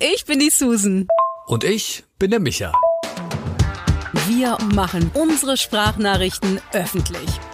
ich bin die Susan. Und ich bin der Micha. Wir machen unsere Sprachnachrichten öffentlich.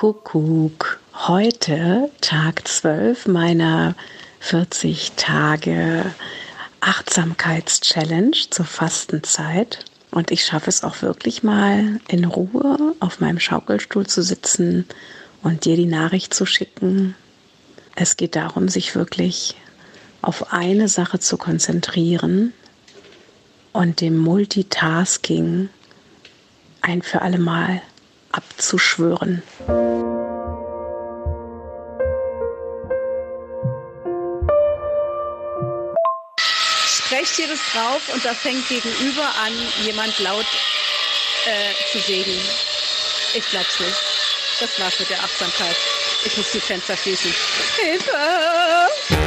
Kuckuck. Heute Tag 12 meiner 40 Tage Achtsamkeitschallenge zur Fastenzeit. Und ich schaffe es auch wirklich mal in Ruhe auf meinem Schaukelstuhl zu sitzen und dir die Nachricht zu schicken. Es geht darum, sich wirklich auf eine Sache zu konzentrieren und dem Multitasking ein für alle Mal abzuschwören. Sprecht hier das drauf und da fängt gegenüber an, jemand laut äh, zu segeln. Ich glaub's nicht. Das war's mit der Achtsamkeit. Ich muss die Fenster schließen. Hilfe!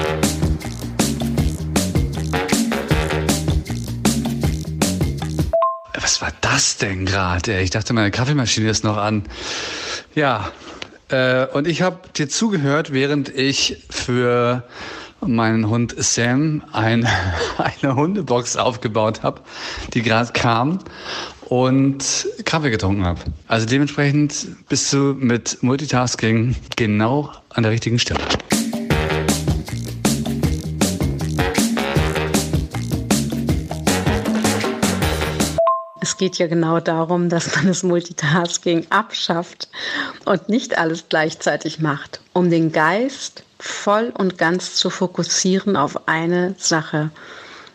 Was war das denn gerade? Ich dachte, meine Kaffeemaschine ist noch an. Ja, äh, und ich habe dir zugehört, während ich für meinen Hund Sam ein, eine Hundebox aufgebaut habe, die gerade kam und Kaffee getrunken habe. Also dementsprechend bist du mit Multitasking genau an der richtigen Stelle. Geht ja genau darum, dass man das Multitasking abschafft und nicht alles gleichzeitig macht, um den Geist voll und ganz zu fokussieren auf eine Sache.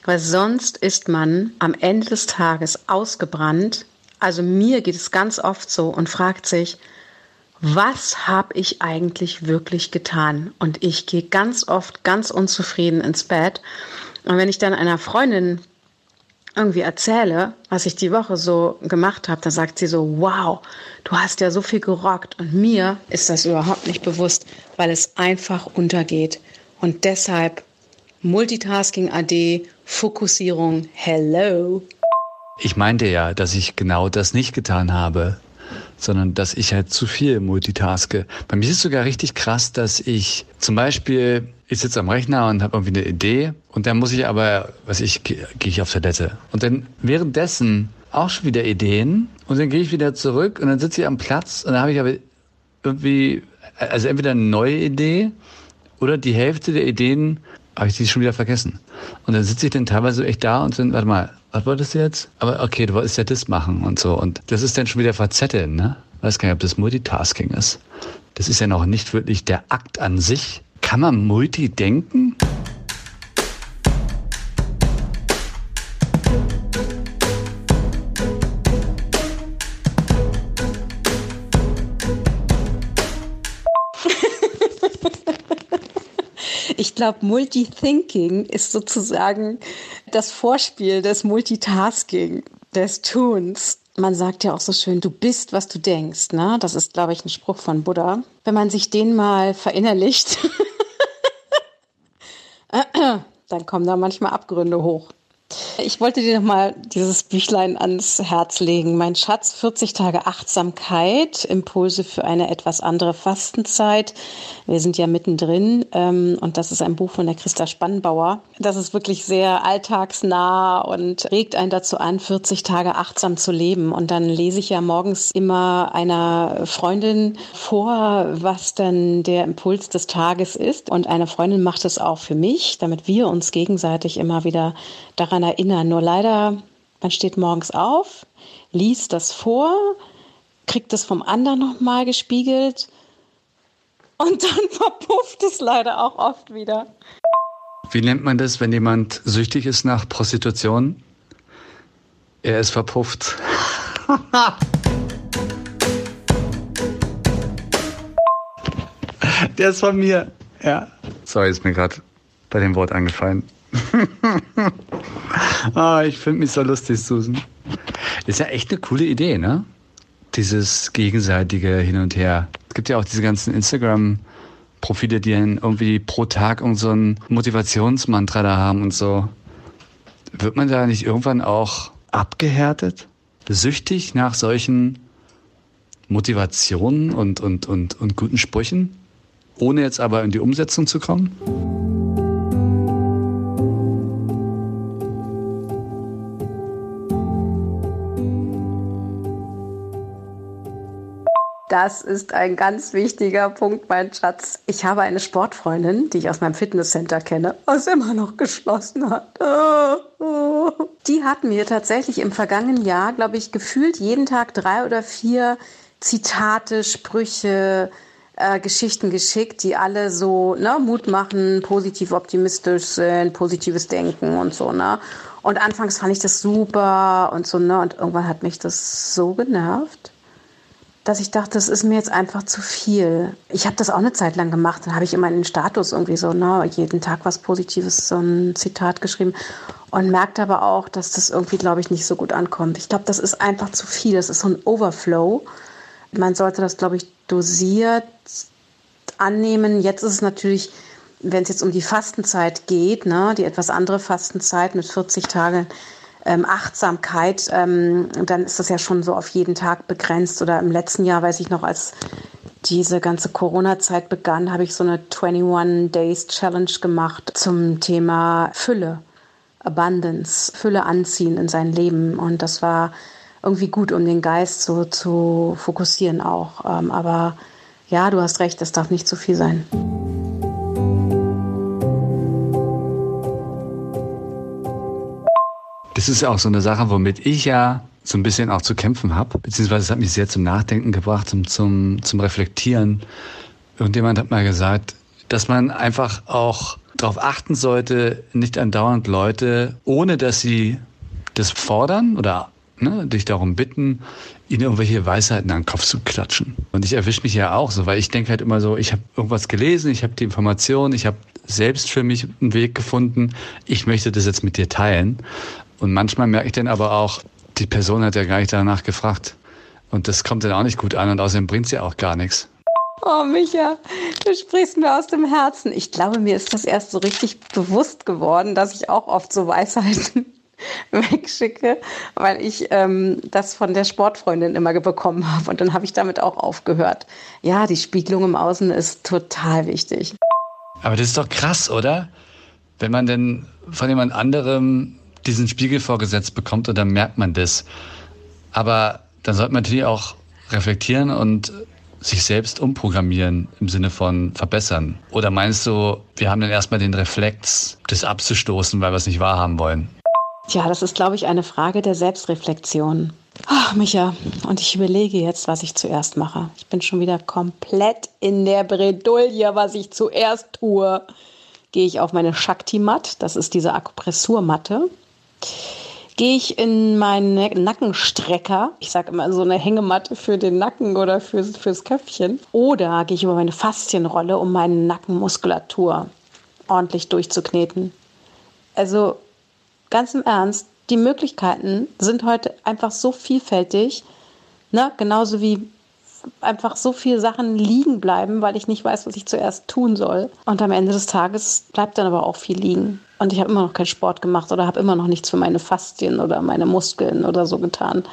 Weil sonst ist man am Ende des Tages ausgebrannt. Also mir geht es ganz oft so und fragt sich, was habe ich eigentlich wirklich getan? Und ich gehe ganz oft ganz unzufrieden ins Bett. Und wenn ich dann einer Freundin irgendwie erzähle, was ich die Woche so gemacht habe, dann sagt sie so, wow, du hast ja so viel gerockt. Und mir ist das überhaupt nicht bewusst, weil es einfach untergeht. Und deshalb Multitasking AD, Fokussierung, hello. Ich meinte ja, dass ich genau das nicht getan habe, sondern dass ich halt zu viel multitaske. Bei mir ist es sogar richtig krass, dass ich zum Beispiel, ich sitze am Rechner und habe irgendwie eine Idee und dann muss ich aber, was ich, gehe ich auf Toilette. Und dann währenddessen auch schon wieder Ideen und dann gehe ich wieder zurück und dann sitze ich am Platz und dann habe ich aber irgendwie, also entweder eine neue Idee oder die Hälfte der Ideen habe ich die schon wieder vergessen. Und dann sitze ich dann teilweise echt da und dann, warte mal, was wolltest du jetzt? Aber okay, du wolltest ja das machen und so. Und das ist dann schon wieder verzetteln, ne? Weiß gar nicht, ob das Multitasking ist. Das ist ja noch nicht wirklich der Akt an sich. Kann man multidenken? Ich glaube, Multithinking ist sozusagen das Vorspiel des Multitasking, des Tuns. Man sagt ja auch so schön, du bist, was du denkst. Ne? Das ist, glaube ich, ein Spruch von Buddha. Wenn man sich den mal verinnerlicht, dann kommen da manchmal Abgründe hoch. Ich wollte dir noch mal dieses Büchlein ans Herz legen. Mein Schatz, 40 Tage Achtsamkeit, Impulse für eine etwas andere Fastenzeit. Wir sind ja mittendrin ähm, und das ist ein Buch von der Christa Spannbauer. Das ist wirklich sehr alltagsnah und regt einen dazu an, 40 Tage achtsam zu leben. Und dann lese ich ja morgens immer einer Freundin vor, was denn der Impuls des Tages ist. Und eine Freundin macht es auch für mich, damit wir uns gegenseitig immer wieder daran erinnern. Nur leider, man steht morgens auf, liest das vor, kriegt es vom anderen nochmal gespiegelt und dann verpufft es leider auch oft wieder. Wie nennt man das, wenn jemand süchtig ist nach Prostitution? Er ist verpufft. Der ist von mir. Ja. Sorry, ist mir gerade bei dem Wort angefallen. ah, ich finde mich so lustig, Susan. Ist ja echt eine coole Idee, ne? Dieses gegenseitige Hin und Her. Es gibt ja auch diese ganzen Instagram-Profile, die dann irgendwie pro Tag irgend so ein Motivationsmantra da haben und so. Wird man da nicht irgendwann auch abgehärtet? Süchtig nach solchen Motivationen und, und, und, und guten Sprüchen? Ohne jetzt aber in die Umsetzung zu kommen? Das ist ein ganz wichtiger Punkt, mein Schatz. Ich habe eine Sportfreundin, die ich aus meinem Fitnesscenter kenne, was immer noch geschlossen hat. Die hat mir tatsächlich im vergangenen Jahr, glaube ich, gefühlt jeden Tag drei oder vier Zitate, Sprüche, äh, Geschichten geschickt, die alle so ne, Mut machen, positiv optimistisch sind, positives Denken und so. Ne? Und anfangs fand ich das super und so, ne? Und irgendwann hat mich das so genervt dass ich dachte, das ist mir jetzt einfach zu viel. Ich habe das auch eine Zeit lang gemacht. Dann habe ich immer in den Status irgendwie so, ne, jeden Tag was Positives, so ein Zitat geschrieben. Und merkte aber auch, dass das irgendwie, glaube ich, nicht so gut ankommt. Ich glaube, das ist einfach zu viel. Das ist so ein Overflow. Man sollte das, glaube ich, dosiert annehmen. Jetzt ist es natürlich, wenn es jetzt um die Fastenzeit geht, ne, die etwas andere Fastenzeit mit 40 Tagen, ähm, Achtsamkeit, ähm, dann ist das ja schon so auf jeden Tag begrenzt. Oder im letzten Jahr, weiß ich noch, als diese ganze Corona-Zeit begann, habe ich so eine 21 Days Challenge gemacht zum Thema Fülle, Abundance, Fülle anziehen in sein Leben. Und das war irgendwie gut, um den Geist so zu fokussieren auch. Ähm, aber ja, du hast recht, es darf nicht zu viel sein. Das ist auch so eine Sache, womit ich ja so ein bisschen auch zu kämpfen habe, beziehungsweise es hat mich sehr zum Nachdenken gebracht, zum, zum, zum Reflektieren. Irgendjemand hat mal gesagt, dass man einfach auch darauf achten sollte, nicht andauernd Leute, ohne dass sie das fordern oder ne, dich darum bitten, ihnen irgendwelche Weisheiten an den Kopf zu klatschen. Und ich erwische mich ja auch so, weil ich denke halt immer so, ich habe irgendwas gelesen, ich habe die Information, ich habe selbst für mich einen Weg gefunden, ich möchte das jetzt mit dir teilen. Und manchmal merke ich dann aber auch, die Person hat ja gar nicht danach gefragt. Und das kommt dann auch nicht gut an und außerdem bringt sie auch gar nichts. Oh, Micha, du sprichst mir aus dem Herzen. Ich glaube, mir ist das erst so richtig bewusst geworden, dass ich auch oft so Weisheiten wegschicke, weil ich ähm, das von der Sportfreundin immer bekommen habe. Und dann habe ich damit auch aufgehört. Ja, die Spiegelung im Außen ist total wichtig. Aber das ist doch krass, oder? Wenn man denn von jemand anderem diesen Spiegel vorgesetzt bekommt und dann merkt man das. Aber dann sollte man natürlich auch reflektieren und sich selbst umprogrammieren im Sinne von verbessern. Oder meinst du, wir haben dann erstmal den Reflex, das abzustoßen, weil wir es nicht wahrhaben wollen? Tja, das ist, glaube ich, eine Frage der Selbstreflexion. Ach, Micha, und ich überlege jetzt, was ich zuerst mache. Ich bin schon wieder komplett in der Bredouille, was ich zuerst tue. Gehe ich auf meine Shakti-Mat, das ist diese Akupressurmatte, gehe ich in meinen Nackenstrecker, ich sage immer so eine Hängematte für den Nacken oder fürs, fürs Köpfchen, oder gehe ich über meine Faszienrolle, um meine Nackenmuskulatur ordentlich durchzukneten. Also ganz im Ernst, die Möglichkeiten sind heute einfach so vielfältig, ne? genauso wie einfach so viele Sachen liegen bleiben, weil ich nicht weiß, was ich zuerst tun soll. Und am Ende des Tages bleibt dann aber auch viel liegen. Und ich habe immer noch keinen Sport gemacht oder habe immer noch nichts für meine Faszien oder meine Muskeln oder so getan.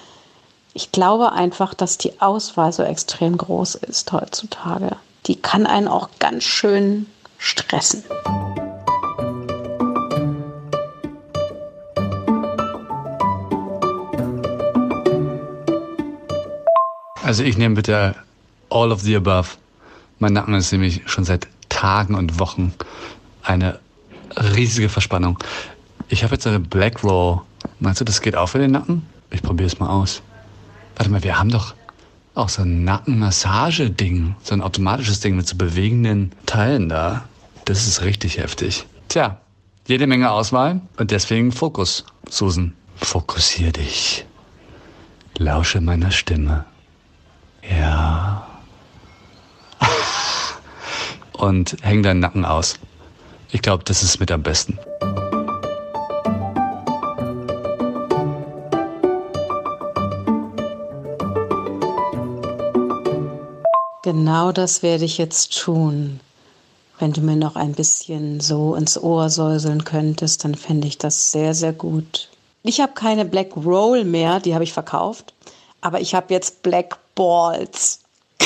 Ich glaube einfach, dass die Auswahl so extrem groß ist heutzutage. Die kann einen auch ganz schön stressen. Also ich nehme bitte all of the above. Mein Nacken ist nämlich schon seit Tagen und Wochen eine riesige Verspannung. Ich habe jetzt eine Black Roll. Meinst du, das geht auch für den Nacken? Ich probiere es mal aus. Warte mal, wir haben doch auch so ein Nackenmassage-Ding. So ein automatisches Ding mit so bewegenden Teilen da. Das ist richtig heftig. Tja, jede Menge Auswahl und deswegen Fokus, Susan. Fokussier dich. Lausche meiner Stimme. Ja. und häng deinen Nacken aus. Ich glaube, das ist mit am besten. Genau das werde ich jetzt tun. Wenn du mir noch ein bisschen so ins Ohr säuseln könntest, dann fände ich das sehr, sehr gut. Ich habe keine Black Roll mehr, die habe ich verkauft, aber ich habe jetzt Black Balls.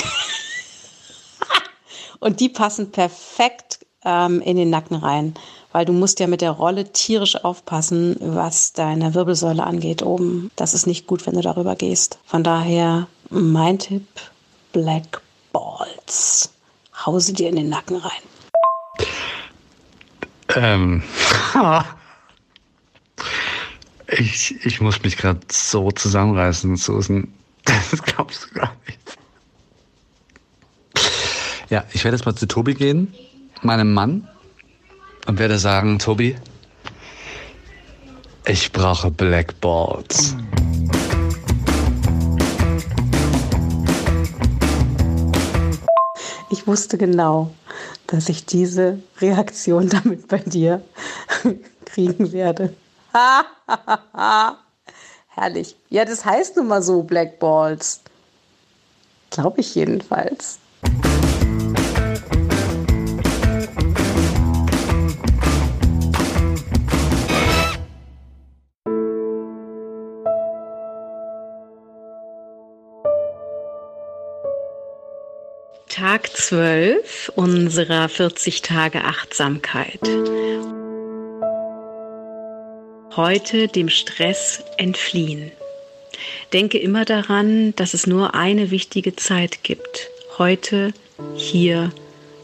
Und die passen perfekt ähm, in den Nacken rein, weil du musst ja mit der Rolle tierisch aufpassen, was deine Wirbelsäule angeht oben. Das ist nicht gut, wenn du darüber gehst. Von daher mein Tipp, Black Balls. Hause dir in den Nacken rein. Ähm. ich, ich muss mich gerade so zusammenreißen, Susan. Das glaubst du gar nicht. Ja, ich werde jetzt mal zu Tobi gehen, meinem Mann, und werde sagen, Tobi, ich brauche Black Balls. Ich wusste genau, dass ich diese Reaktion damit bei dir kriegen werde. Herrlich. Ja, das heißt nun mal so, Black Balls. Glaube ich jedenfalls. Tag 12 unserer 40 Tage Achtsamkeit. Heute dem Stress entfliehen. Denke immer daran, dass es nur eine wichtige Zeit gibt. Heute, hier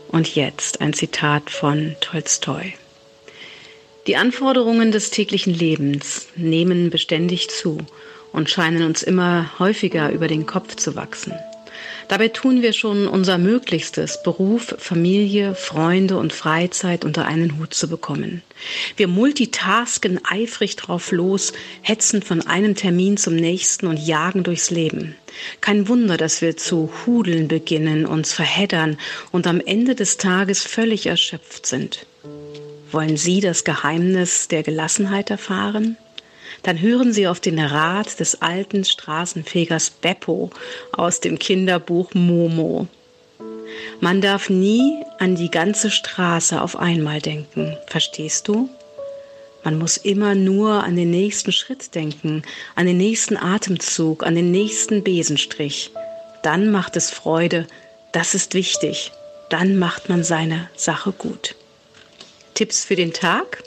und jetzt. Ein Zitat von Tolstoi. Die Anforderungen des täglichen Lebens nehmen beständig zu und scheinen uns immer häufiger über den Kopf zu wachsen. Dabei tun wir schon unser Möglichstes, Beruf, Familie, Freunde und Freizeit unter einen Hut zu bekommen. Wir multitasken eifrig drauf los, hetzen von einem Termin zum nächsten und jagen durchs Leben. Kein Wunder, dass wir zu hudeln beginnen, uns verheddern und am Ende des Tages völlig erschöpft sind. Wollen Sie das Geheimnis der Gelassenheit erfahren? Dann hören Sie auf den Rat des alten Straßenfegers Beppo aus dem Kinderbuch Momo. Man darf nie an die ganze Straße auf einmal denken, verstehst du? Man muss immer nur an den nächsten Schritt denken, an den nächsten Atemzug, an den nächsten Besenstrich. Dann macht es Freude, das ist wichtig. Dann macht man seine Sache gut. Tipps für den Tag.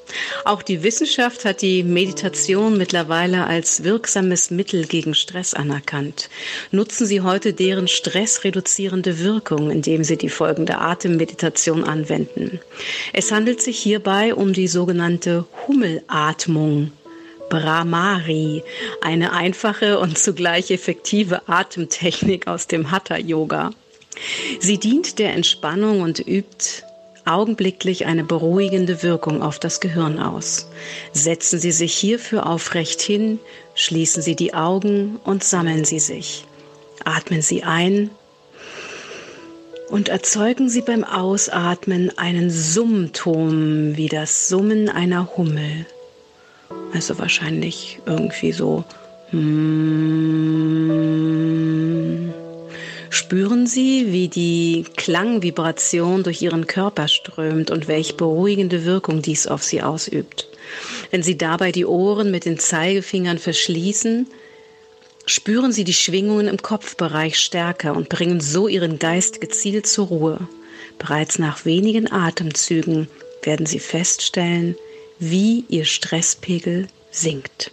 Auch die Wissenschaft hat die Meditation mittlerweile als wirksames Mittel gegen Stress anerkannt. Nutzen Sie heute deren stressreduzierende Wirkung, indem Sie die folgende Atemmeditation anwenden. Es handelt sich hierbei um die sogenannte Hummelatmung. Brahmari, eine einfache und zugleich effektive Atemtechnik aus dem Hatha Yoga. Sie dient der Entspannung und übt augenblicklich eine beruhigende Wirkung auf das Gehirn aus. Setzen Sie sich hierfür aufrecht hin, schließen Sie die Augen und sammeln Sie sich. Atmen Sie ein und erzeugen Sie beim Ausatmen einen Summton wie das Summen einer Hummel. Also wahrscheinlich irgendwie so. Mm, Spüren Sie, wie die Klangvibration durch Ihren Körper strömt und welche beruhigende Wirkung dies auf Sie ausübt. Wenn Sie dabei die Ohren mit den Zeigefingern verschließen, spüren Sie die Schwingungen im Kopfbereich stärker und bringen so Ihren Geist gezielt zur Ruhe. Bereits nach wenigen Atemzügen werden Sie feststellen, wie Ihr Stresspegel sinkt.